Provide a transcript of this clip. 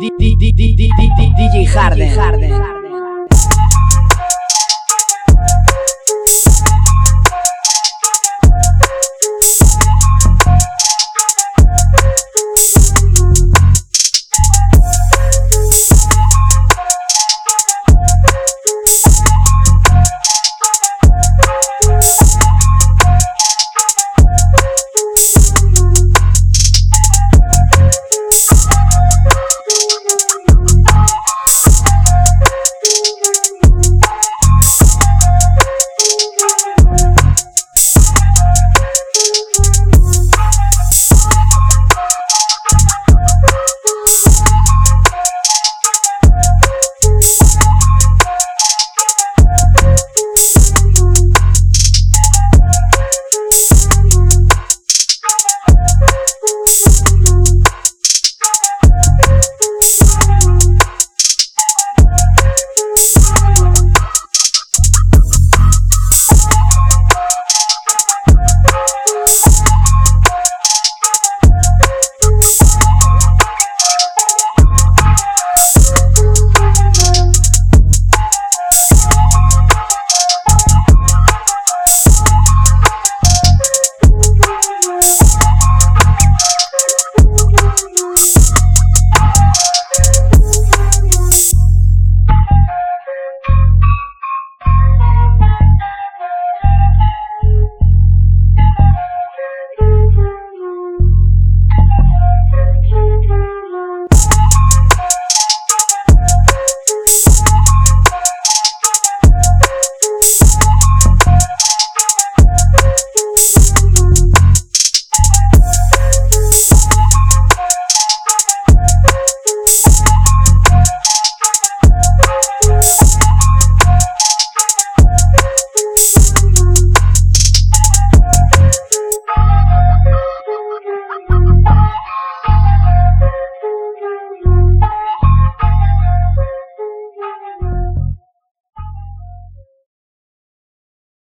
DJ Harden.